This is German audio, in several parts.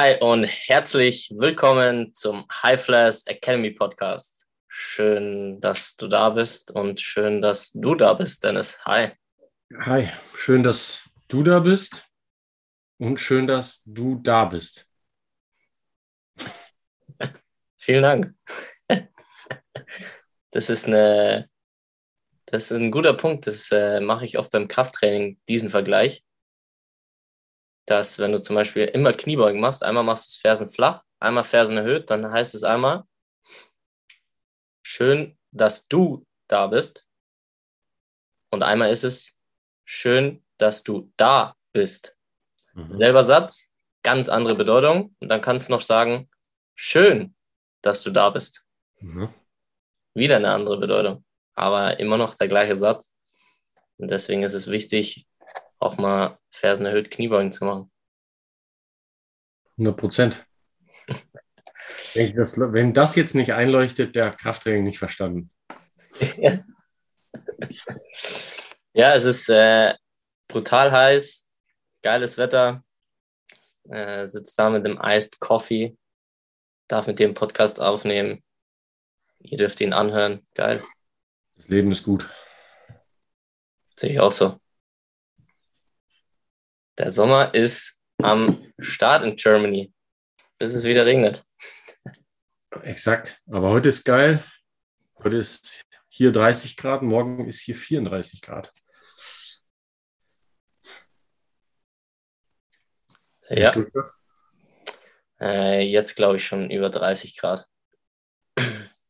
Hi und herzlich willkommen zum High Flash Academy Podcast. Schön, dass du da bist und schön, dass du da bist, Dennis. Hi. Hi, schön, dass du da bist und schön, dass du da bist. Vielen Dank. Das ist eine, das ist ein guter Punkt. Das äh, mache ich oft beim Krafttraining, diesen Vergleich dass wenn du zum Beispiel immer Kniebeugen machst, einmal machst du das Fersen flach, einmal Fersen erhöht, dann heißt es einmal, schön, dass du da bist. Und einmal ist es, schön, dass du da bist. Mhm. Selber Satz, ganz andere Bedeutung. Und dann kannst du noch sagen, schön, dass du da bist. Mhm. Wieder eine andere Bedeutung, aber immer noch der gleiche Satz. Und deswegen ist es wichtig, auch mal Fersen erhöht Kniebeugen zu machen. 100 Prozent. wenn das jetzt nicht einleuchtet, der Krafttraining nicht verstanden. Ja, ja es ist äh, brutal heiß, geiles Wetter. Äh, sitzt da mit dem Iced Coffee, darf mit dem Podcast aufnehmen. Ihr dürft ihn anhören. Geil. Das Leben ist gut. Sehe ich auch so. Der Sommer ist am Start in Germany, bis es wieder regnet. Exakt. Aber heute ist geil. Heute ist hier 30 Grad, morgen ist hier 34 Grad. Ja. Äh, jetzt glaube ich schon über 30 Grad.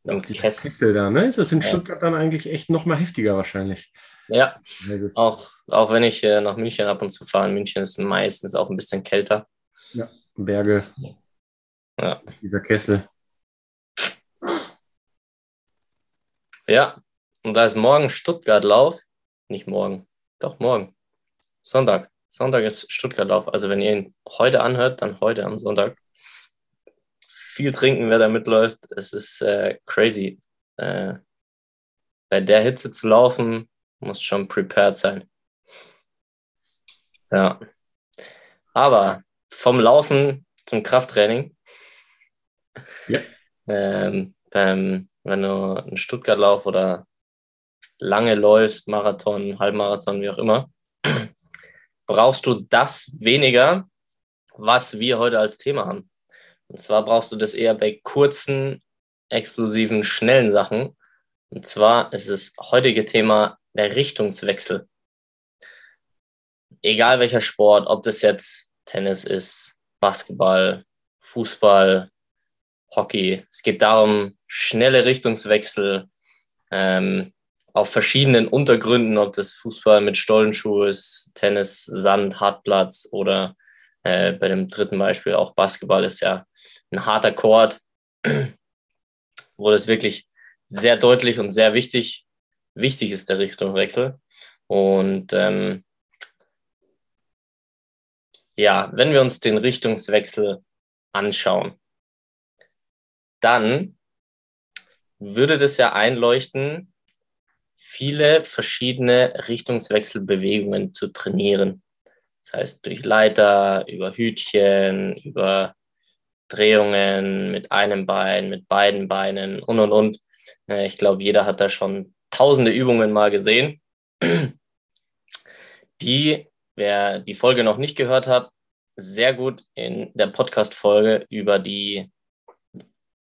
Auf dieser Kessel da, ne? Ist das in ja. Stuttgart dann eigentlich echt noch mal heftiger wahrscheinlich? Ja, auch, auch wenn ich äh, nach München ab und zu fahre. In München ist meistens auch ein bisschen kälter. Ja, Berge. Ja. Dieser Kessel. Ja, und da ist morgen Stuttgart-Lauf. Nicht morgen, doch morgen. Sonntag. Sonntag ist Stuttgart-Lauf. Also wenn ihr ihn heute anhört, dann heute am Sonntag. Viel trinken, wer da mitläuft. Es ist äh, crazy. Äh, bei der Hitze zu laufen, muss schon prepared sein. Ja. Aber vom Laufen zum Krafttraining. Ja. Ähm, beim, wenn du einen Stuttgart-Lauf oder lange läufst, Marathon, Halbmarathon, wie auch immer, brauchst du das weniger, was wir heute als Thema haben. Und zwar brauchst du das eher bei kurzen, explosiven, schnellen Sachen. Und zwar ist das heutige Thema der Richtungswechsel. Egal welcher Sport, ob das jetzt Tennis ist, Basketball, Fußball, Hockey. Es geht darum, schnelle Richtungswechsel ähm, auf verschiedenen Untergründen, ob das Fußball mit Stollenschuh ist, Tennis, Sand, Hartplatz oder äh, bei dem dritten Beispiel auch Basketball ist ja ein harter Chord, wo das wirklich sehr deutlich und sehr wichtig wichtig ist, der Richtungswechsel. Und ähm, ja, wenn wir uns den Richtungswechsel anschauen, dann würde das ja einleuchten, viele verschiedene Richtungswechselbewegungen zu trainieren. Das heißt, durch Leiter, über Hütchen, über Drehungen mit einem Bein, mit beiden Beinen und, und, und. Äh, ich glaube, jeder hat da schon tausende Übungen mal gesehen, die, wer die Folge noch nicht gehört hat, sehr gut in der Podcast-Folge über die,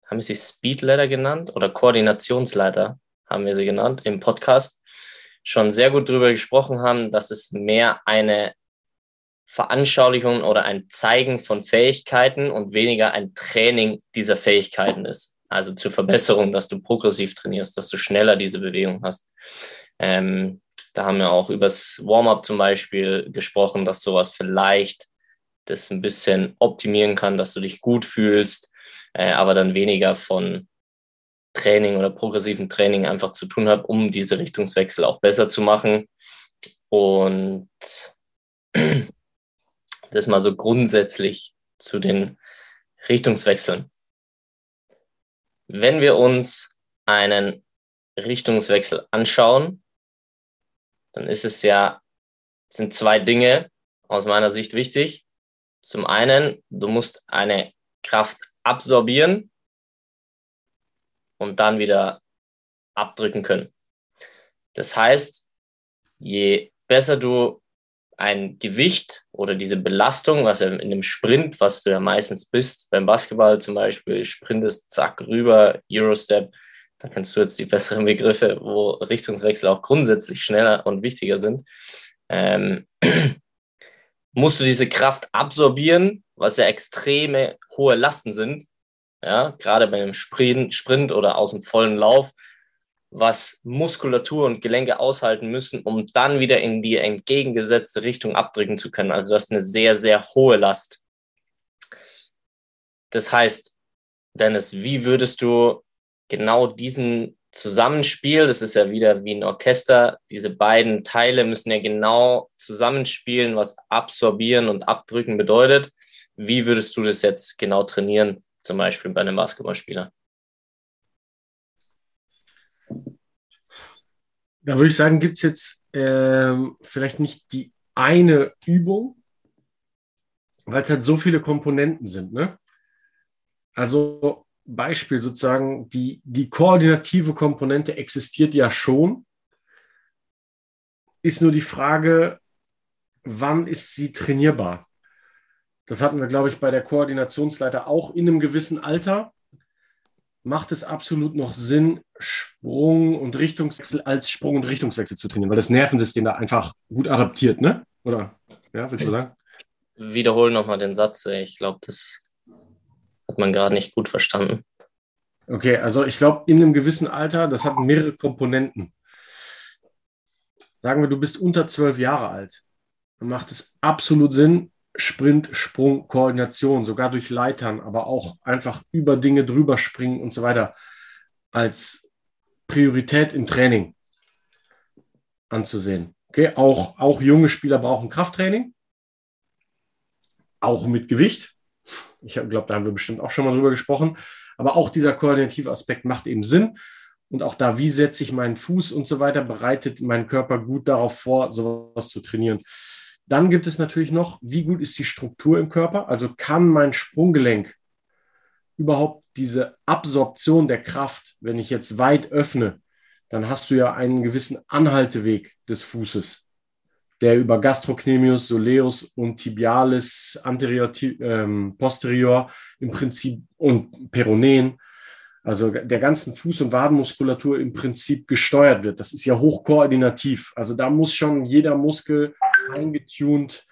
haben wir sie Speedleiter genannt oder Koordinationsleiter haben wir sie genannt im Podcast, schon sehr gut darüber gesprochen haben, dass es mehr eine Veranschaulichung oder ein Zeigen von Fähigkeiten und weniger ein Training dieser Fähigkeiten ist. Also zur Verbesserung, dass du progressiv trainierst, dass du schneller diese Bewegung hast. Ähm, da haben wir auch übers Warm-up zum Beispiel gesprochen, dass sowas vielleicht das ein bisschen optimieren kann, dass du dich gut fühlst, äh, aber dann weniger von Training oder progressiven Training einfach zu tun hat, um diese Richtungswechsel auch besser zu machen. Und das mal so grundsätzlich zu den Richtungswechseln. Wenn wir uns einen Richtungswechsel anschauen, dann ist es ja, sind zwei Dinge aus meiner Sicht wichtig. Zum einen, du musst eine Kraft absorbieren und dann wieder abdrücken können. Das heißt, je besser du ein Gewicht oder diese Belastung, was in dem Sprint, was du ja meistens bist, beim Basketball zum Beispiel, sprintest, zack, rüber, Eurostep, da kannst du jetzt die besseren Begriffe, wo Richtungswechsel auch grundsätzlich schneller und wichtiger sind, ähm, musst du diese Kraft absorbieren, was ja extreme hohe Lasten sind, ja, gerade bei einem Sprint oder aus dem vollen Lauf, was Muskulatur und Gelenke aushalten müssen, um dann wieder in die entgegengesetzte Richtung abdrücken zu können. Also du hast eine sehr, sehr hohe Last. Das heißt, Dennis, wie würdest du genau diesen Zusammenspiel, das ist ja wieder wie ein Orchester, diese beiden Teile müssen ja genau zusammenspielen, was absorbieren und abdrücken bedeutet. Wie würdest du das jetzt genau trainieren, zum Beispiel bei einem Basketballspieler? Da würde ich sagen, gibt es jetzt ähm, vielleicht nicht die eine Übung, weil es halt so viele Komponenten sind. Ne? Also Beispiel sozusagen, die, die koordinative Komponente existiert ja schon. Ist nur die Frage, wann ist sie trainierbar? Das hatten wir, glaube ich, bei der Koordinationsleiter auch in einem gewissen Alter macht es absolut noch Sinn, Sprung und Richtungswechsel als Sprung und Richtungswechsel zu trainieren, weil das Nervensystem da einfach gut adaptiert, ne? Oder? Ja, willst du sagen? Wiederhole nochmal den Satz. Ich glaube, das hat man gerade nicht gut verstanden. Okay, also ich glaube, in einem gewissen Alter, das hat mehrere Komponenten. Sagen wir, du bist unter zwölf Jahre alt. Dann macht es absolut Sinn, Sprint, Sprung, Koordination, sogar durch Leitern, aber auch einfach über Dinge drüber springen und so weiter als Priorität im Training anzusehen. Okay, auch, auch junge Spieler brauchen Krafttraining, auch mit Gewicht. Ich glaube, da haben wir bestimmt auch schon mal drüber gesprochen. Aber auch dieser koordinative Aspekt macht eben Sinn. Und auch da, wie setze ich meinen Fuß und so weiter, bereitet meinen Körper gut darauf vor, sowas zu trainieren. Dann gibt es natürlich noch, wie gut ist die Struktur im Körper? Also kann mein Sprunggelenk überhaupt diese Absorption der Kraft, wenn ich jetzt weit öffne, dann hast du ja einen gewissen Anhalteweg des Fußes, der über Gastrocnemius, Soleus und Tibialis, anterior, ähm, posterior im Prinzip und Peroneen also der ganzen Fuß- und Wadenmuskulatur im Prinzip gesteuert wird. Das ist ja hochkoordinativ. Also da muss schon jeder Muskel eingetunt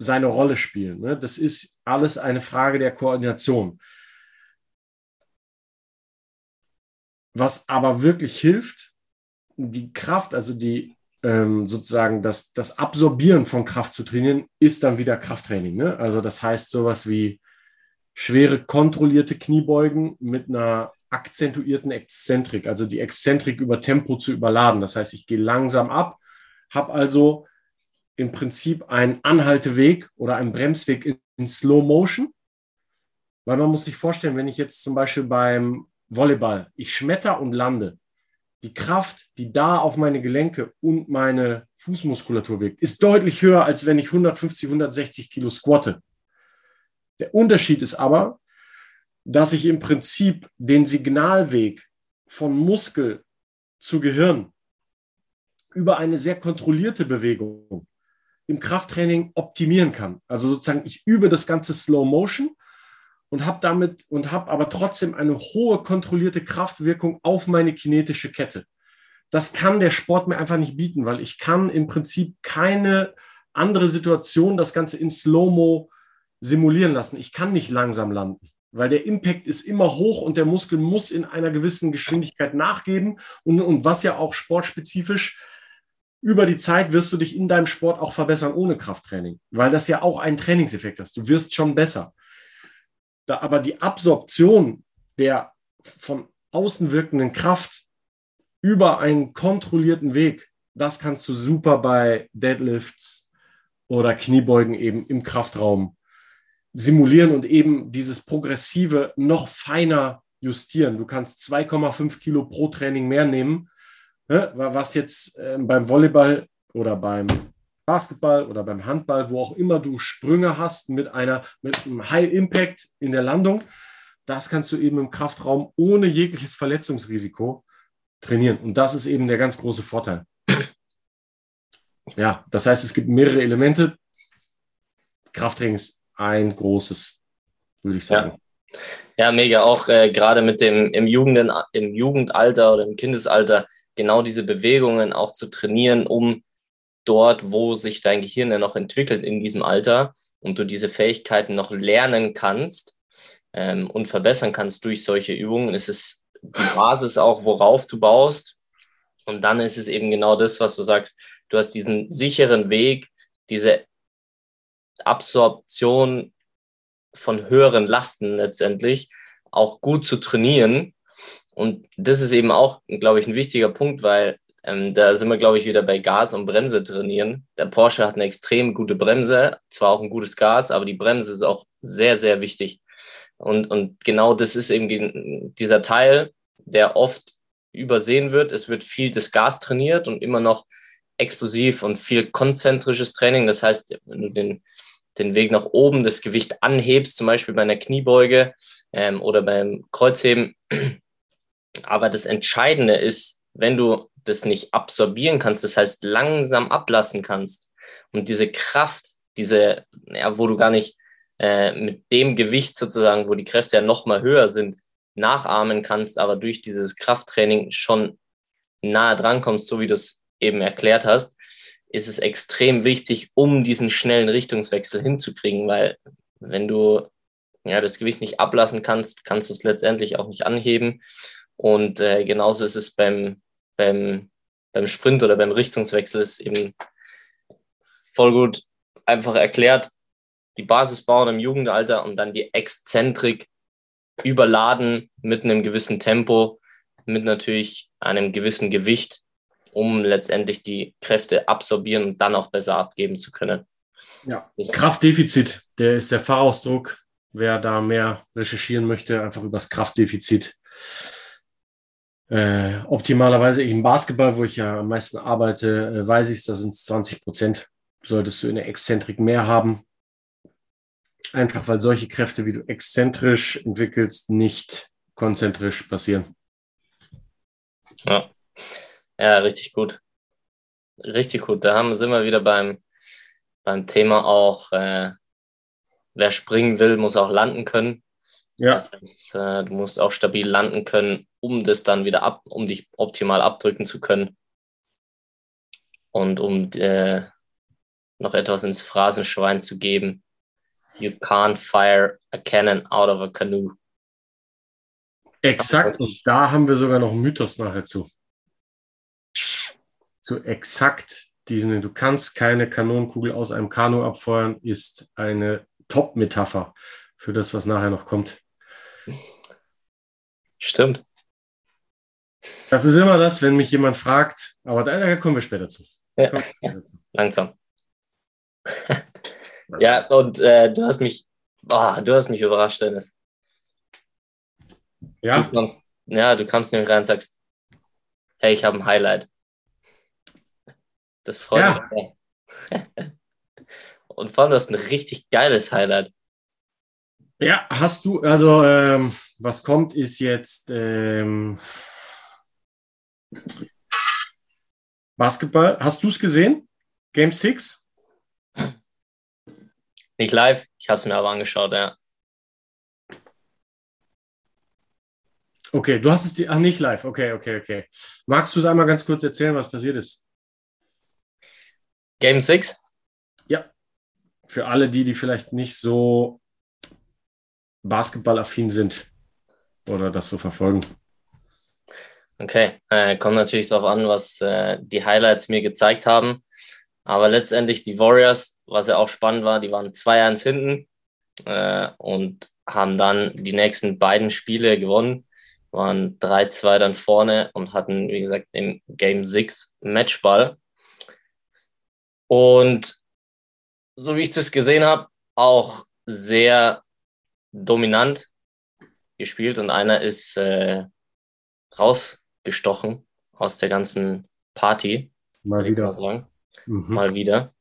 seine Rolle spielen. Ne? Das ist alles eine Frage der Koordination. Was aber wirklich hilft, die Kraft, also die ähm, sozusagen das, das Absorbieren von Kraft zu trainieren, ist dann wieder Krafttraining. Ne? Also das heißt sowas wie schwere kontrollierte Kniebeugen mit einer akzentuierten Exzentrik, also die Exzentrik über Tempo zu überladen. Das heißt, ich gehe langsam ab, habe also im Prinzip einen Anhalteweg oder einen Bremsweg in, in Slow Motion, weil man muss sich vorstellen, wenn ich jetzt zum Beispiel beim Volleyball, ich schmetter und lande, die Kraft, die da auf meine Gelenke und meine Fußmuskulatur wirkt, ist deutlich höher, als wenn ich 150, 160 Kilo squatte. Der Unterschied ist aber, dass ich im Prinzip den Signalweg von Muskel zu Gehirn über eine sehr kontrollierte Bewegung im Krafttraining optimieren kann. Also sozusagen, ich übe das ganze Slow Motion und habe damit und habe aber trotzdem eine hohe kontrollierte Kraftwirkung auf meine kinetische Kette. Das kann der Sport mir einfach nicht bieten, weil ich kann im Prinzip keine andere Situation das Ganze in Slow-Mo simulieren lassen. Ich kann nicht langsam landen, weil der Impact ist immer hoch und der Muskel muss in einer gewissen Geschwindigkeit nachgeben. Und, und was ja auch sportspezifisch, über die Zeit wirst du dich in deinem Sport auch verbessern ohne Krafttraining, weil das ja auch einen Trainingseffekt hast. Du wirst schon besser. Da aber die Absorption der von außen wirkenden Kraft über einen kontrollierten Weg, das kannst du super bei Deadlifts oder Kniebeugen eben im Kraftraum simulieren und eben dieses Progressive noch feiner justieren. Du kannst 2,5 Kilo pro Training mehr nehmen, ne? was jetzt ähm, beim Volleyball oder beim Basketball oder beim Handball, wo auch immer du Sprünge hast mit einer mit einem High Impact in der Landung, das kannst du eben im Kraftraum ohne jegliches Verletzungsrisiko trainieren. Und das ist eben der ganz große Vorteil. Ja, das heißt, es gibt mehrere Elemente. Krafttraining ist ein großes, würde ich sagen. Ja, ja mega. Auch äh, gerade mit dem im, Jugenden, im Jugendalter oder im Kindesalter genau diese Bewegungen auch zu trainieren, um dort, wo sich dein Gehirn ja noch entwickelt in diesem Alter und du diese Fähigkeiten noch lernen kannst ähm, und verbessern kannst durch solche Übungen, ist es die Basis auch, worauf du baust. Und dann ist es eben genau das, was du sagst. Du hast diesen sicheren Weg, diese Absorption von höheren Lasten letztendlich auch gut zu trainieren. Und das ist eben auch, glaube ich, ein wichtiger Punkt, weil ähm, da sind wir, glaube ich, wieder bei Gas und Bremse trainieren. Der Porsche hat eine extrem gute Bremse, zwar auch ein gutes Gas, aber die Bremse ist auch sehr, sehr wichtig. Und, und genau das ist eben dieser Teil, der oft übersehen wird. Es wird viel das Gas trainiert und immer noch explosiv und viel konzentrisches Training. Das heißt, wenn du den, den Weg nach oben, das Gewicht anhebst, zum Beispiel bei einer Kniebeuge ähm, oder beim Kreuzheben. Aber das Entscheidende ist, wenn du das nicht absorbieren kannst, das heißt langsam ablassen kannst und diese Kraft, diese, ja, wo du gar nicht äh, mit dem Gewicht sozusagen, wo die Kräfte ja noch mal höher sind, nachahmen kannst, aber durch dieses Krafttraining schon nahe dran kommst, so wie du es eben erklärt hast, ist es extrem wichtig, um diesen schnellen Richtungswechsel hinzukriegen, weil wenn du ja, das Gewicht nicht ablassen kannst, kannst du es letztendlich auch nicht anheben. Und äh, genauso ist es beim, beim, beim Sprint oder beim Richtungswechsel ist eben voll gut einfach erklärt. Die Basis bauen im Jugendalter und dann die Exzentrik überladen mit einem gewissen Tempo, mit natürlich einem gewissen Gewicht, um letztendlich die Kräfte absorbieren und dann auch besser abgeben zu können. Ja, das Kraftdefizit, der ist der Fachausdruck. Wer da mehr recherchieren möchte, einfach über das Kraftdefizit. Äh, optimalerweise im Basketball, wo ich ja am meisten arbeite, äh, weiß ich, da sind es 20 Prozent. Solltest du in der Exzentrik mehr haben. Einfach weil solche Kräfte, wie du exzentrisch entwickelst, nicht konzentrisch passieren. Ja, ja richtig gut. Richtig gut. Da haben, sind wir wieder beim, beim Thema auch, äh, wer springen will, muss auch landen können. Ja. Das heißt, äh, du musst auch stabil landen können, um das dann wieder ab, um dich optimal abdrücken zu können. Und um äh, noch etwas ins Phrasenschwein zu geben. You can't fire a cannon out of a canoe. Exakt, und da haben wir sogar noch einen Mythos nachher zu. Zu exakt diesen, du kannst keine Kanonenkugel aus einem Kanu abfeuern, ist eine Top-Metapher für das, was nachher noch kommt. Stimmt. Das ist immer das, wenn mich jemand fragt, aber da, kommen wir später zu. Ja, später zu. langsam. Ja, und äh, du hast mich, oh, du hast mich überrascht, Dennis. Ja. Du kommst, ja, du kommst nämlich rein und sagst, hey, ich habe ein Highlight. Das freut ja. mich. und vor allem, du hast ein richtig geiles Highlight. Ja, hast du, also ähm, was kommt, ist jetzt ähm, Basketball. Hast du es gesehen? Game 6? Nicht live, ich habe es mir aber angeschaut, ja. Okay, du hast es dir, ach nicht live, okay, okay, okay. Magst du es einmal ganz kurz erzählen, was passiert ist? Game 6? Ja. Für alle die, die vielleicht nicht so basketballaffin sind oder das so verfolgen. Okay, äh, kommt natürlich darauf an, was äh, die Highlights mir gezeigt haben. Aber letztendlich die Warriors, was ja auch spannend war, die waren 2-1 hinten äh, und haben dann die nächsten beiden Spiele gewonnen, waren 3-2 dann vorne und hatten, wie gesagt, im Game 6 Matchball. Und so wie ich das gesehen habe, auch sehr dominant gespielt und einer ist äh, rausgestochen aus der ganzen Party. Mal wieder. Mhm. Mal wieder.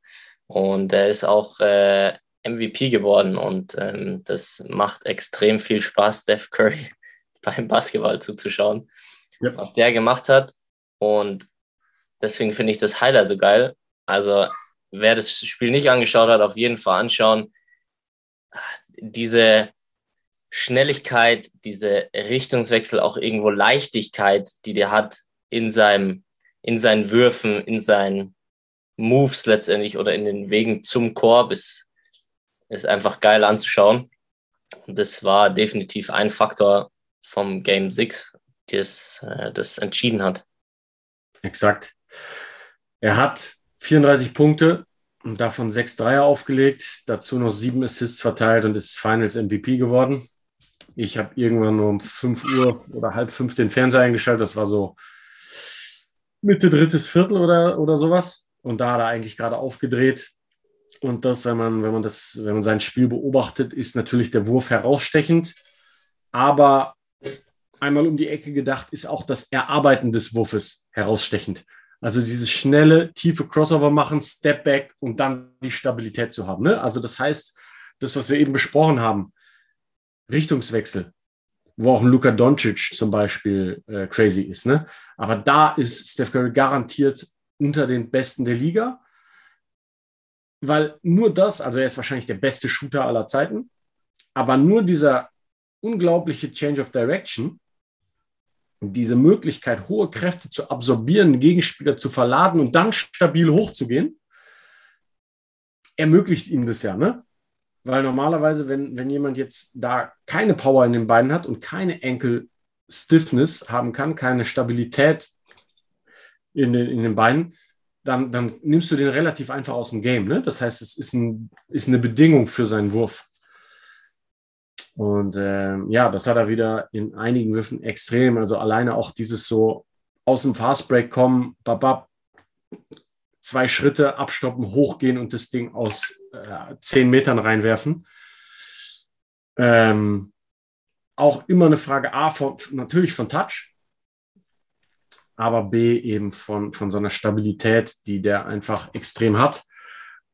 Und er ist auch äh, MVP geworden und ähm, das macht extrem viel Spaß, Steph Curry beim Basketball zuzuschauen, ja. was der gemacht hat. Und deswegen finde ich das Highlight so geil. Also wer das Spiel nicht angeschaut hat, auf jeden Fall anschauen. Diese Schnelligkeit, diese Richtungswechsel, auch irgendwo Leichtigkeit, die der hat in seinem, in seinen Würfen, in seinen Moves letztendlich oder in den Wegen zum Korb ist, ist einfach geil anzuschauen. Und das war definitiv ein Faktor vom Game 6, das äh, das entschieden hat. Exakt. Er hat 34 Punkte und davon sechs Dreier aufgelegt, dazu noch sieben Assists verteilt und ist Finals MVP geworden. Ich habe irgendwann nur um 5 Uhr oder halb fünf den Fernseher eingeschaltet. Das war so Mitte drittes Viertel oder, oder sowas. Und da hat er eigentlich gerade aufgedreht. Und das, wenn man, wenn man das, wenn man sein Spiel beobachtet, ist natürlich der Wurf herausstechend. Aber einmal um die Ecke gedacht, ist auch das Erarbeiten des Wurfes herausstechend. Also dieses schnelle, tiefe Crossover machen, Step Back und dann die Stabilität zu haben. Ne? Also das heißt, das, was wir eben besprochen haben, Richtungswechsel, wo auch ein Luka Doncic zum Beispiel äh, crazy ist. Ne? Aber da ist Steph Curry garantiert unter den Besten der Liga, weil nur das, also er ist wahrscheinlich der beste Shooter aller Zeiten, aber nur dieser unglaubliche Change of Direction, diese Möglichkeit, hohe Kräfte zu absorbieren, Gegenspieler zu verladen und dann stabil hochzugehen, ermöglicht ihm das ja, ne? Weil normalerweise, wenn, wenn jemand jetzt da keine Power in den Beinen hat und keine Enkel Stiffness haben kann, keine Stabilität in den, in den Beinen, dann, dann nimmst du den relativ einfach aus dem Game. Ne? Das heißt, es ist, ein, ist eine Bedingung für seinen Wurf. Und äh, ja, das hat er wieder in einigen Würfen extrem. Also alleine auch dieses so aus dem Fastbreak kommen, babab, zwei Schritte abstoppen, hochgehen und das Ding aus äh, zehn Metern reinwerfen. Ähm, auch immer eine Frage A, von, natürlich von Touch, aber B eben von, von so einer Stabilität, die der einfach extrem hat.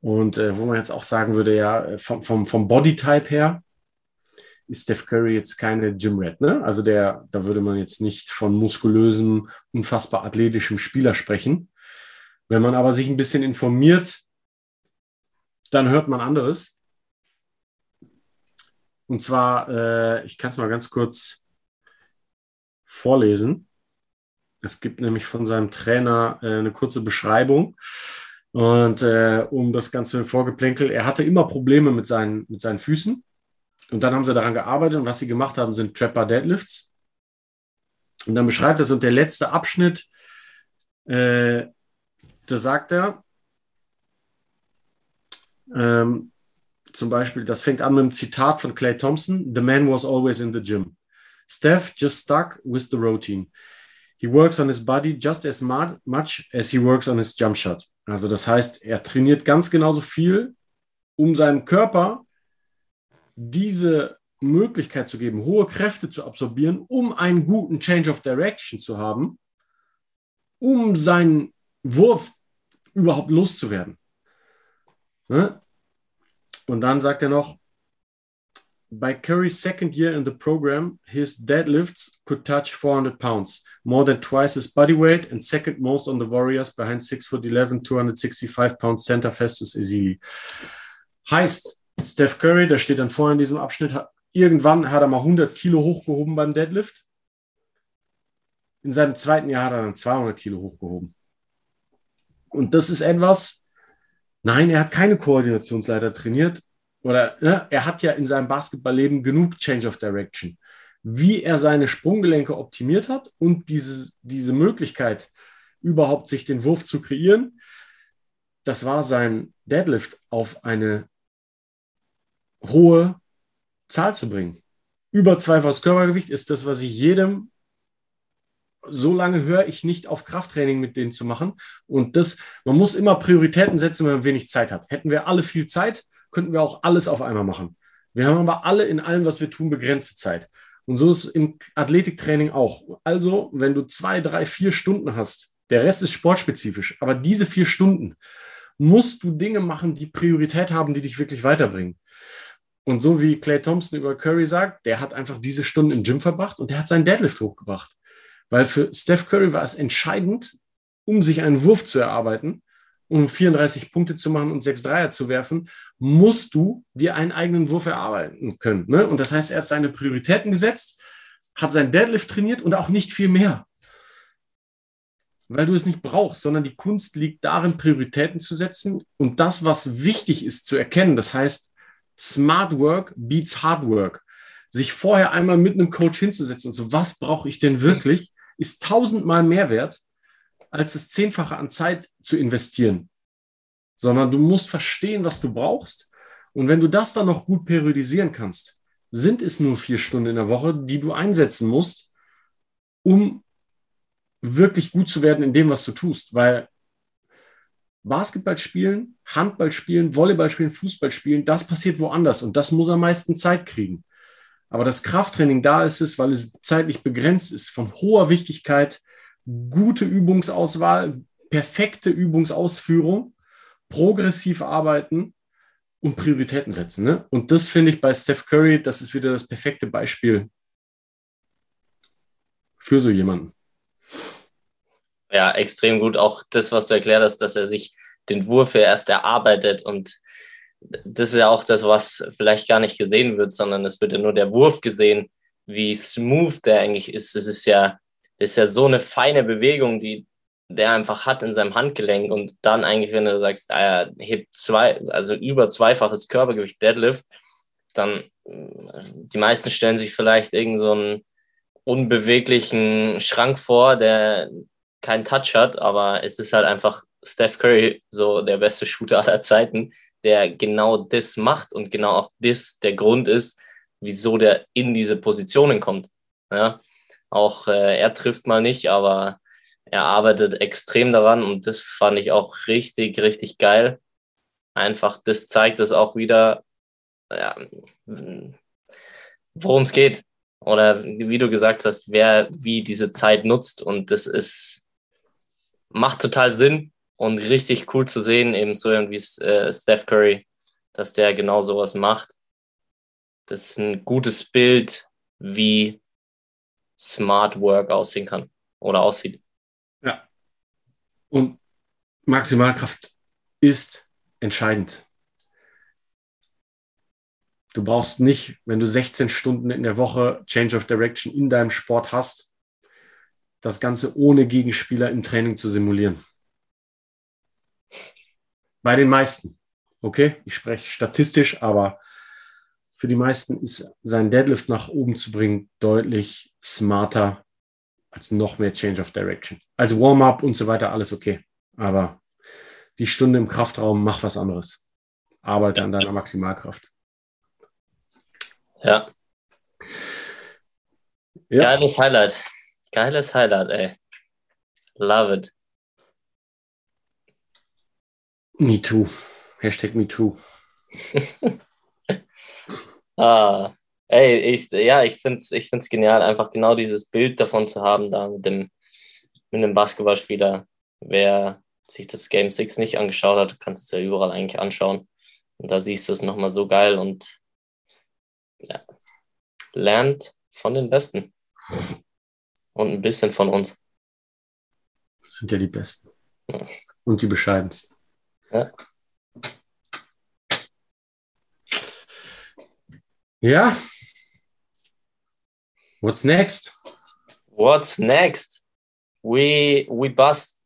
Und äh, wo man jetzt auch sagen würde, ja, vom, vom, vom Bodytype her ist Steph Curry jetzt keine Jim Rat, ne? Also der, da würde man jetzt nicht von muskulösem, unfassbar athletischem Spieler sprechen. Wenn man aber sich ein bisschen informiert, dann hört man anderes. Und zwar, äh, ich kann es mal ganz kurz vorlesen. Es gibt nämlich von seinem Trainer äh, eine kurze Beschreibung. Und äh, um das ganze Vorgeplänkel, er hatte immer Probleme mit seinen, mit seinen Füßen. Und dann haben sie daran gearbeitet und was sie gemacht haben, sind Trapper Deadlifts. Und dann beschreibt es, und der letzte Abschnitt, äh, da sagt er, ähm, zum Beispiel, das fängt an mit einem Zitat von Clay Thompson: The man was always in the gym. Steph just stuck with the routine. He works on his body just as much as he works on his jump shot. Also das heißt, er trainiert ganz genauso viel, um seinem Körper diese Möglichkeit zu geben, hohe Kräfte zu absorbieren, um einen guten Change of Direction zu haben, um seinen Wurf überhaupt loszuwerden. Ne? Und dann sagt er noch, by Curry's second year in the program, his deadlifts could touch 400 pounds, more than twice his body weight and second most on the Warriors behind 6 foot 11, 265 pounds center festes Ezili. Heißt, Steph Curry, der steht dann vorher in diesem Abschnitt, irgendwann hat er mal 100 Kilo hochgehoben beim Deadlift. In seinem zweiten Jahr hat er dann 200 Kilo hochgehoben. Und das ist etwas, nein, er hat keine Koordinationsleiter trainiert. Oder ne, er hat ja in seinem Basketballleben genug Change of Direction. Wie er seine Sprunggelenke optimiert hat und diese, diese Möglichkeit, überhaupt sich den Wurf zu kreieren, das war sein Deadlift auf eine hohe Zahl zu bringen. Über zweifaches Körpergewicht ist das, was ich jedem so lange höre ich nicht auf Krafttraining mit denen zu machen. Und das, man muss immer Prioritäten setzen, wenn man wenig Zeit hat. Hätten wir alle viel Zeit, könnten wir auch alles auf einmal machen. Wir haben aber alle in allem, was wir tun, begrenzte Zeit. Und so ist es im Athletiktraining auch. Also, wenn du zwei, drei, vier Stunden hast, der Rest ist sportspezifisch, aber diese vier Stunden musst du Dinge machen, die Priorität haben, die dich wirklich weiterbringen. Und so wie Clay Thompson über Curry sagt, der hat einfach diese Stunden im Gym verbracht und der hat seinen Deadlift hochgebracht. Weil für Steph Curry war es entscheidend, um sich einen Wurf zu erarbeiten, um 34 Punkte zu machen und sechs Dreier zu werfen, musst du dir einen eigenen Wurf erarbeiten können. Ne? Und das heißt, er hat seine Prioritäten gesetzt, hat sein Deadlift trainiert und auch nicht viel mehr weil du es nicht brauchst, sondern die Kunst liegt darin, Prioritäten zu setzen und das, was wichtig ist, zu erkennen. Das heißt, Smart Work beats Hard Work. Sich vorher einmal mit einem Coach hinzusetzen und so, was brauche ich denn wirklich, ist tausendmal mehr wert, als das Zehnfache an Zeit zu investieren. Sondern du musst verstehen, was du brauchst. Und wenn du das dann noch gut periodisieren kannst, sind es nur vier Stunden in der Woche, die du einsetzen musst, um wirklich gut zu werden in dem, was du tust, weil Basketball spielen, Handball spielen, Volleyball spielen, Fußball spielen, das passiert woanders und das muss am meisten Zeit kriegen. Aber das Krafttraining da ist es, weil es zeitlich begrenzt ist, von hoher Wichtigkeit, gute Übungsauswahl, perfekte Übungsausführung, progressiv arbeiten und Prioritäten setzen. Ne? Und das finde ich bei Steph Curry, das ist wieder das perfekte Beispiel für so jemanden. Ja, extrem gut. Auch das, was du erklärt hast, dass er sich den Wurf erst erarbeitet und das ist ja auch das, was vielleicht gar nicht gesehen wird, sondern es wird ja nur der Wurf gesehen, wie smooth der eigentlich ist. Es ist ja, das ist ja so eine feine Bewegung, die der einfach hat in seinem Handgelenk und dann eigentlich, wenn du sagst, er hebt zwei, also über zweifaches Körpergewicht Deadlift, dann die meisten stellen sich vielleicht irgend so einen unbeweglichen Schrank vor, der keinen Touch hat, aber es ist halt einfach Steph Curry, so der beste Shooter aller Zeiten, der genau das macht und genau auch das der Grund ist, wieso der in diese Positionen kommt. Ja, auch äh, er trifft mal nicht, aber er arbeitet extrem daran und das fand ich auch richtig, richtig geil. Einfach, das zeigt es auch wieder, ja, worum es geht. Oder wie du gesagt hast, wer wie diese Zeit nutzt. Und das ist, macht total Sinn und richtig cool zu sehen, eben so irgendwie äh, Steph Curry, dass der genau sowas macht. Das ist ein gutes Bild, wie Smart Work aussehen kann oder aussieht. Ja. Und Maximalkraft ist entscheidend. Du brauchst nicht, wenn du 16 Stunden in der Woche Change of Direction in deinem Sport hast, das Ganze ohne Gegenspieler im Training zu simulieren. Bei den meisten. Okay, ich spreche statistisch, aber für die meisten ist sein Deadlift nach oben zu bringen deutlich smarter als noch mehr Change of Direction. Als Warm-up und so weiter alles okay. Aber die Stunde im Kraftraum, mach was anderes. Arbeite an deiner Maximalkraft. Ja. ja. Geiles Highlight. Geiles Highlight, ey. Love it. Me too. Hashtag me too. ah, ey, ich, ja, ich finde es ich find's genial, einfach genau dieses Bild davon zu haben, da mit dem, mit dem Basketballspieler. Wer sich das Game 6 nicht angeschaut hat, kannst es ja überall eigentlich anschauen. Und da siehst du es nochmal so geil und ja, lernt von den Besten und ein bisschen von uns. Das sind ja die Besten ja. und die bescheidensten. Ja. Ja. What's next? What's next? We we bust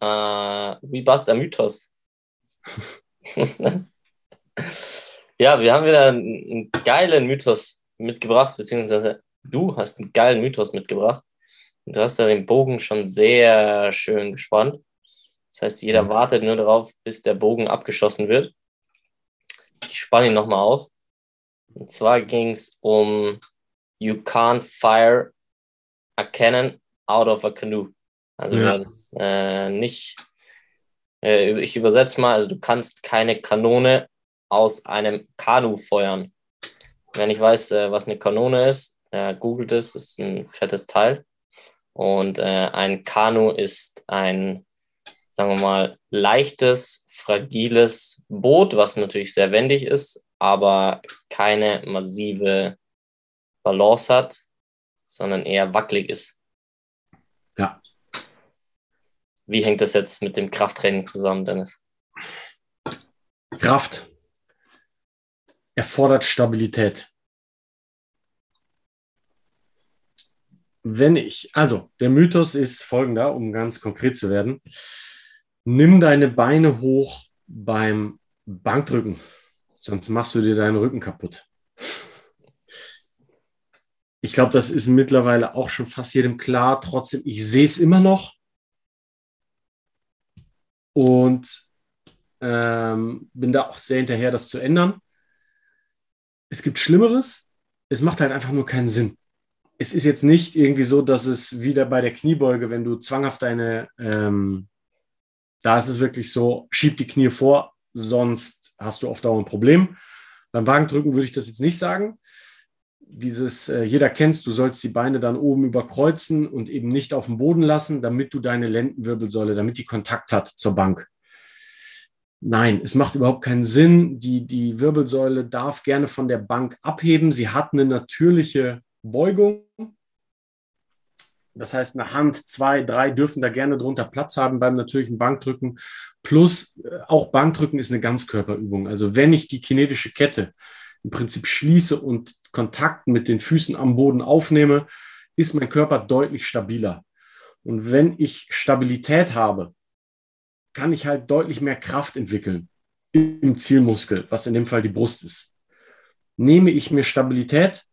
uh, we bust a Mythos. Ja, wir haben wieder einen geilen Mythos mitgebracht, beziehungsweise du hast einen geilen Mythos mitgebracht. Und du hast da den Bogen schon sehr schön gespannt. Das heißt, jeder wartet nur darauf, bis der Bogen abgeschossen wird. Ich spanne ihn nochmal auf. Und zwar ging es um You can't fire a cannon out of a canoe. Also ja. das, äh, nicht, äh, ich übersetze mal, also du kannst keine Kanone aus einem Kanu feuern. Wenn ich weiß, äh, was eine Kanone ist, äh, googelt es, ist ein fettes Teil. Und äh, ein Kanu ist ein, sagen wir mal, leichtes, fragiles Boot, was natürlich sehr wendig ist, aber keine massive Balance hat, sondern eher wackelig ist. Ja. Wie hängt das jetzt mit dem Krafttraining zusammen, Dennis? Kraft erfordert Stabilität. Wenn ich, also der Mythos ist folgender, um ganz konkret zu werden. Nimm deine Beine hoch beim Bankdrücken, sonst machst du dir deinen Rücken kaputt. Ich glaube, das ist mittlerweile auch schon fast jedem klar. Trotzdem, ich sehe es immer noch. Und ähm, bin da auch sehr hinterher, das zu ändern. Es gibt Schlimmeres. Es macht halt einfach nur keinen Sinn. Es ist jetzt nicht irgendwie so, dass es wieder bei der Kniebeuge, wenn du zwanghaft deine, ähm, da ist es wirklich so, schieb die Knie vor, sonst hast du auf Dauer ein Problem. Beim Wagendrücken würde ich das jetzt nicht sagen dieses, äh, jeder kennst, du sollst die Beine dann oben überkreuzen und eben nicht auf dem Boden lassen, damit du deine Lendenwirbelsäule, damit die Kontakt hat zur Bank. Nein, es macht überhaupt keinen Sinn. Die, die Wirbelsäule darf gerne von der Bank abheben. Sie hat eine natürliche Beugung. Das heißt, eine Hand, zwei, drei dürfen da gerne drunter Platz haben beim natürlichen Bankdrücken. Plus äh, auch Bankdrücken ist eine Ganzkörperübung. Also wenn ich die kinetische Kette im Prinzip schließe und Kontakt mit den Füßen am Boden aufnehme, ist mein Körper deutlich stabiler. Und wenn ich Stabilität habe, kann ich halt deutlich mehr Kraft entwickeln im Zielmuskel, was in dem Fall die Brust ist. Nehme ich mir Stabilität,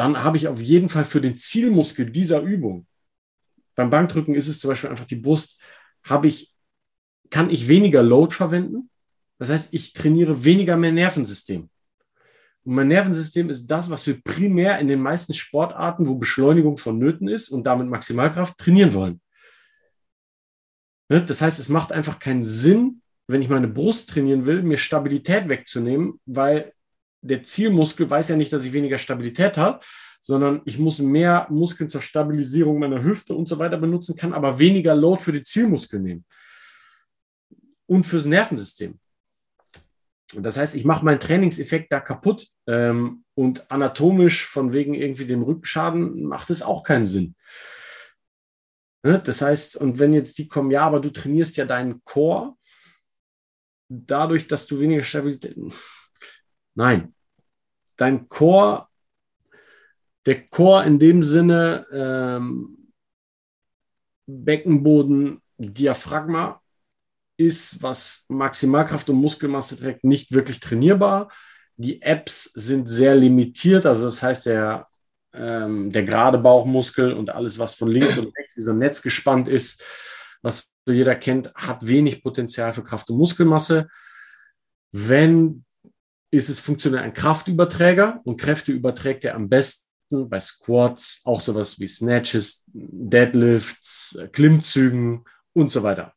dann habe ich auf jeden Fall für den Zielmuskel dieser Übung, beim Bankdrücken ist es zum Beispiel einfach die Brust, habe ich, kann ich weniger Load verwenden, das heißt, ich trainiere weniger mein Nervensystem. Und mein Nervensystem ist das, was wir primär in den meisten Sportarten, wo Beschleunigung vonnöten ist und damit Maximalkraft trainieren wollen. Ne? Das heißt, es macht einfach keinen Sinn, wenn ich meine Brust trainieren will, mir Stabilität wegzunehmen, weil der Zielmuskel weiß ja nicht, dass ich weniger Stabilität habe, sondern ich muss mehr Muskeln zur Stabilisierung meiner Hüfte und so weiter benutzen, kann aber weniger Load für die Zielmuskel nehmen und fürs Nervensystem. Das heißt, ich mache meinen Trainingseffekt da kaputt ähm, und anatomisch von wegen irgendwie dem Rückenschaden macht es auch keinen Sinn. Ne? Das heißt, und wenn jetzt die kommen, ja, aber du trainierst ja deinen Core dadurch, dass du weniger Stabilität. Nein, dein Core, der Core in dem Sinne ähm, Beckenboden, Diaphragma, ist, was Maximalkraft und Muskelmasse trägt, nicht wirklich trainierbar. Die Apps sind sehr limitiert, also das heißt, der, ähm, der gerade Bauchmuskel und alles, was von links und rechts ein Netz gespannt ist, was jeder kennt, hat wenig Potenzial für Kraft und Muskelmasse. Wenn ist es funktionell ein Kraftüberträger und Kräfte überträgt er am besten bei Squats, auch sowas wie Snatches, Deadlifts, Klimmzügen und so weiter.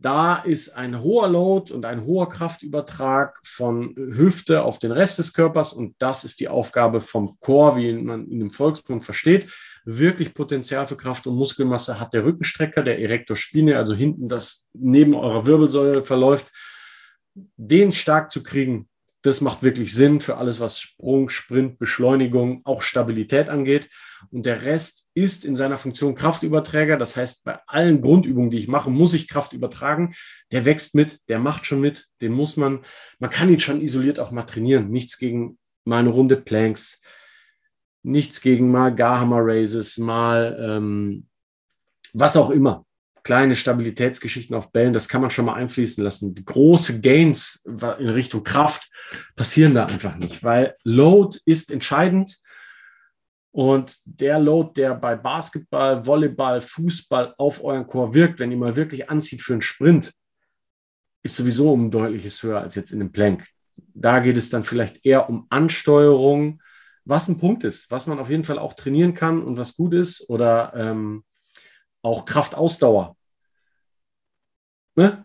Da ist ein hoher Load und ein hoher Kraftübertrag von Hüfte auf den Rest des Körpers und das ist die Aufgabe vom Chor, wie man in dem Volksmund versteht. Wirklich Potenzial für Kraft und Muskelmasse hat der Rückenstrecker, der Erector Spine, also hinten das neben eurer Wirbelsäule verläuft. Den stark zu kriegen, das macht wirklich Sinn für alles, was Sprung, Sprint, Beschleunigung, auch Stabilität angeht. Und der Rest ist in seiner Funktion Kraftüberträger. Das heißt, bei allen Grundübungen, die ich mache, muss ich Kraft übertragen. Der wächst mit, der macht schon mit, den muss man, man kann ihn schon isoliert auch mal trainieren. Nichts gegen mal eine Runde Planks, nichts gegen mal Garhammer Raises, mal ähm, was auch immer kleine Stabilitätsgeschichten auf Bällen, das kann man schon mal einfließen lassen. Die große Gains in Richtung Kraft passieren da einfach nicht, weil Load ist entscheidend. Und der Load, der bei Basketball, Volleyball, Fußball auf euren Chor wirkt, wenn ihr mal wirklich anzieht für einen Sprint, ist sowieso um ein deutliches höher als jetzt in dem Plank. Da geht es dann vielleicht eher um Ansteuerung, was ein Punkt ist, was man auf jeden Fall auch trainieren kann und was gut ist oder ähm, auch Kraftausdauer. Ne?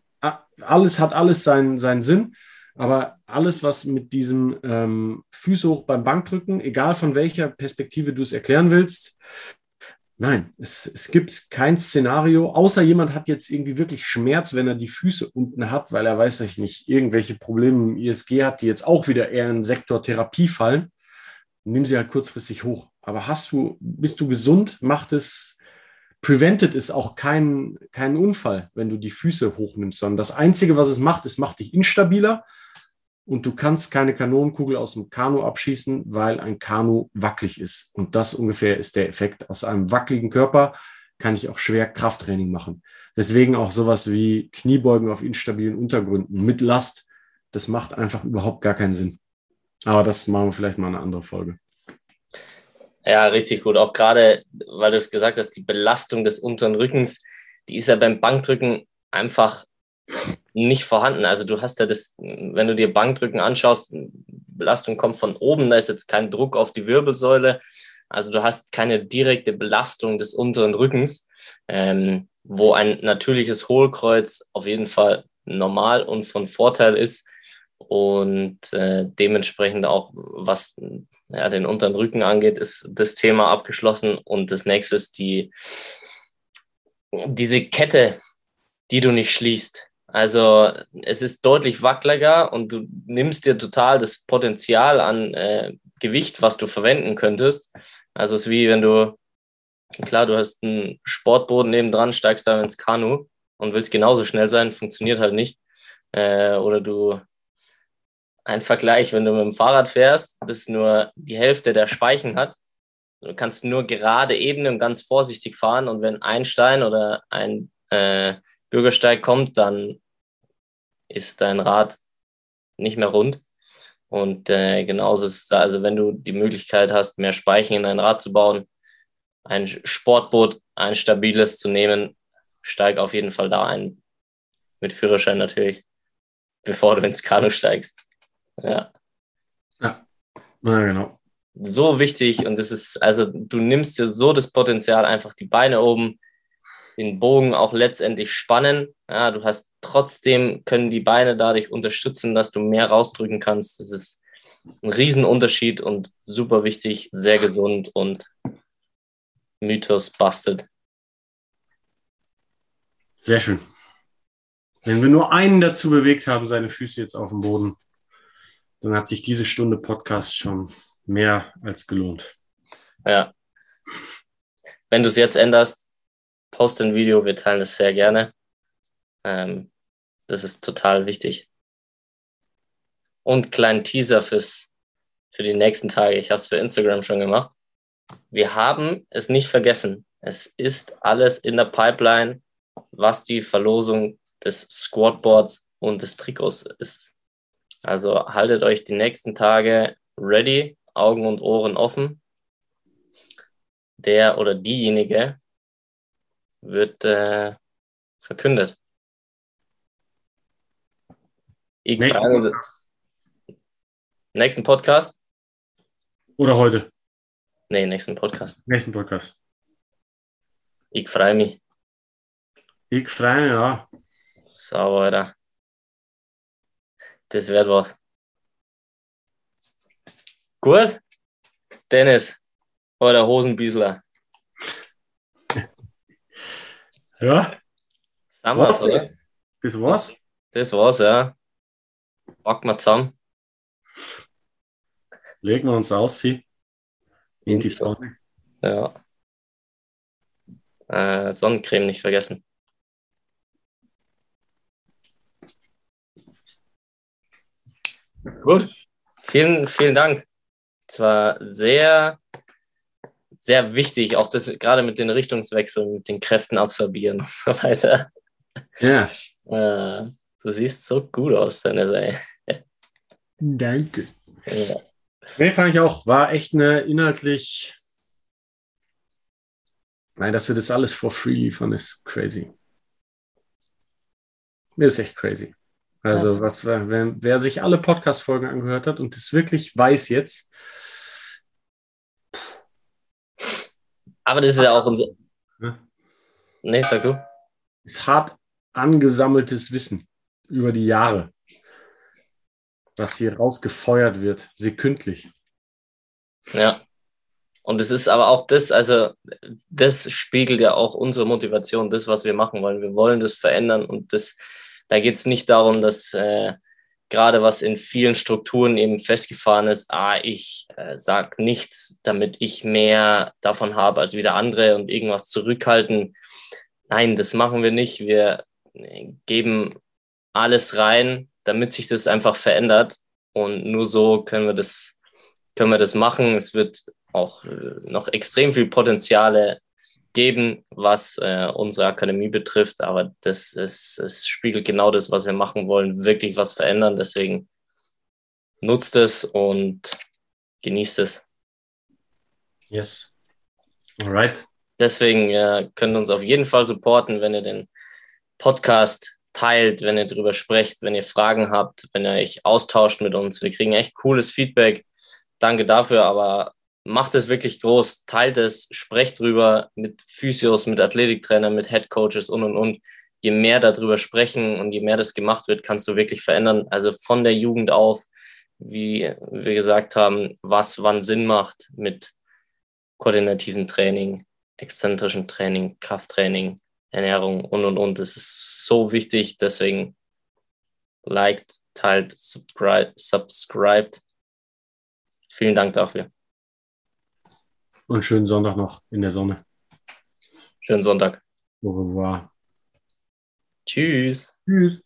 Alles hat alles seinen, seinen Sinn, aber alles, was mit diesem ähm, Füße hoch beim Bankdrücken, egal von welcher Perspektive du es erklären willst, Nein, es, es gibt kein Szenario, außer jemand hat jetzt irgendwie wirklich Schmerz, wenn er die Füße unten hat, weil er, weiß ich nicht, irgendwelche Probleme im ISG hat, die jetzt auch wieder eher in den Sektor Therapie fallen. Nimm sie halt kurzfristig hoch. Aber hast du, bist du gesund, macht es, prevented ist auch kein, kein Unfall, wenn du die Füße hochnimmst, sondern das Einzige, was es macht, es macht dich instabiler und du kannst keine Kanonenkugel aus dem Kanu abschießen, weil ein Kanu wackelig ist. Und das ungefähr ist der Effekt. Aus einem wackeligen Körper kann ich auch schwer Krafttraining machen. Deswegen auch sowas wie Kniebeugen auf instabilen Untergründen mit Last. Das macht einfach überhaupt gar keinen Sinn. Aber das machen wir vielleicht mal eine andere Folge. Ja, richtig gut. Auch gerade, weil du es gesagt hast, die Belastung des unteren Rückens, die ist ja beim Bankdrücken einfach nicht vorhanden. Also du hast ja das, wenn du dir Bankdrücken anschaust, Belastung kommt von oben, da ist jetzt kein Druck auf die Wirbelsäule. Also du hast keine direkte Belastung des unteren Rückens, ähm, wo ein natürliches Hohlkreuz auf jeden Fall normal und von Vorteil ist und äh, dementsprechend auch was ja, den unteren Rücken angeht, ist das Thema abgeschlossen und das nächste ist die diese Kette, die du nicht schließt. Also es ist deutlich wackeliger und du nimmst dir total das Potenzial an äh, Gewicht, was du verwenden könntest. Also es ist wie wenn du, klar, du hast einen Sportboden nebendran, steigst da ins Kanu und willst genauso schnell sein, funktioniert halt nicht. Äh, oder du, ein Vergleich, wenn du mit dem Fahrrad fährst, das nur die Hälfte der Speichen hat, du kannst nur gerade Ebene und ganz vorsichtig fahren und wenn ein Stein oder ein äh, Bürgersteig kommt, dann ist dein Rad nicht mehr rund. Und äh, genauso ist es da, also wenn du die Möglichkeit hast, mehr Speichen in dein Rad zu bauen, ein Sportboot, ein stabiles zu nehmen, steig auf jeden Fall da ein. Mit Führerschein natürlich, bevor du ins Kanu steigst. Ja. Ja, ja genau. So wichtig und es ist, also du nimmst dir so das Potenzial, einfach die Beine oben, den Bogen auch letztendlich spannen. Ja, du hast trotzdem können die Beine dadurch unterstützen, dass du mehr rausdrücken kannst. Das ist ein Riesenunterschied und super wichtig, sehr gesund und Mythos busted. Sehr schön. Wenn wir nur einen dazu bewegt haben, seine Füße jetzt auf dem Boden, dann hat sich diese Stunde Podcast schon mehr als gelohnt. Ja. Wenn du es jetzt änderst, poste ein Video, wir teilen es sehr gerne. Ähm, das ist total wichtig. Und kleinen Teaser fürs, für die nächsten Tage. Ich habe es für Instagram schon gemacht. Wir haben es nicht vergessen. Es ist alles in der Pipeline, was die Verlosung des Squadboards und des Trikots ist. Also haltet euch die nächsten Tage ready, Augen und Ohren offen. Der oder diejenige, wird äh, verkündet. Ich nächsten frage, Podcast. Nächsten Podcast? Oder heute? Nee, nächsten Podcast. Nächsten Podcast. Ich freue mich. Ich freue mich, ja. Sauber, Alter. Das wird was. Gut? Dennis, oder Hosenbiesler. Ja. Sind was, oder? Das? das war's? Das war's, ja. Packen wir zusammen. Legen wir uns aus, sie. In die Sonne. Ja. Äh, Sonnencreme nicht vergessen. Gut. Vielen, vielen Dank. Es war sehr sehr wichtig, auch das gerade mit den Richtungswechseln, mit den Kräften absorbieren und so weiter. Ja. Äh, du siehst so gut aus, deine Danke. Ja. Nee, fand ich auch. War echt eine inhaltlich. Nein, dass wir das alles for free liefern, ist crazy. Mir ist echt crazy. Also, ja. was, wer, wer sich alle Podcast-Folgen angehört hat und das wirklich weiß jetzt, Aber das ist ja auch unser. Ja. Nee, sag du. Ist hart angesammeltes Wissen über die Jahre, was hier rausgefeuert wird, sekündlich. Ja. Und es ist aber auch das, also das spiegelt ja auch unsere Motivation, das, was wir machen wollen. Wir wollen das verändern und das, da geht es nicht darum, dass äh, gerade was in vielen Strukturen eben festgefahren ist, ah, ich äh, sag nichts, damit ich mehr davon habe als wieder andere und irgendwas zurückhalten. Nein, das machen wir nicht. Wir äh, geben alles rein, damit sich das einfach verändert. Und nur so können wir das, können wir das machen. Es wird auch äh, noch extrem viel Potenziale geben, was äh, unsere Akademie betrifft. Aber das ist, es spiegelt genau das, was wir machen wollen, wirklich was verändern. Deswegen nutzt es und genießt es. Yes. Alright. Deswegen äh, könnt ihr uns auf jeden Fall supporten, wenn ihr den Podcast teilt, wenn ihr drüber sprecht, wenn ihr Fragen habt, wenn ihr euch austauscht mit uns. Wir kriegen echt cooles Feedback. Danke dafür, aber macht es wirklich groß, teilt es, sprecht drüber mit Physios, mit Athletiktrainern, mit Headcoaches und und und. Je mehr darüber sprechen und je mehr das gemacht wird, kannst du wirklich verändern. Also von der Jugend auf, wie wir gesagt haben, was wann Sinn macht mit koordinativen Training, exzentrischen Training, Krafttraining, Ernährung und und und. Es ist so wichtig, deswegen liked, teilt, subscribe, subscribed. Vielen Dank dafür. Und schönen Sonntag noch in der Sonne. Schönen Sonntag. Au revoir. Tschüss. Tschüss.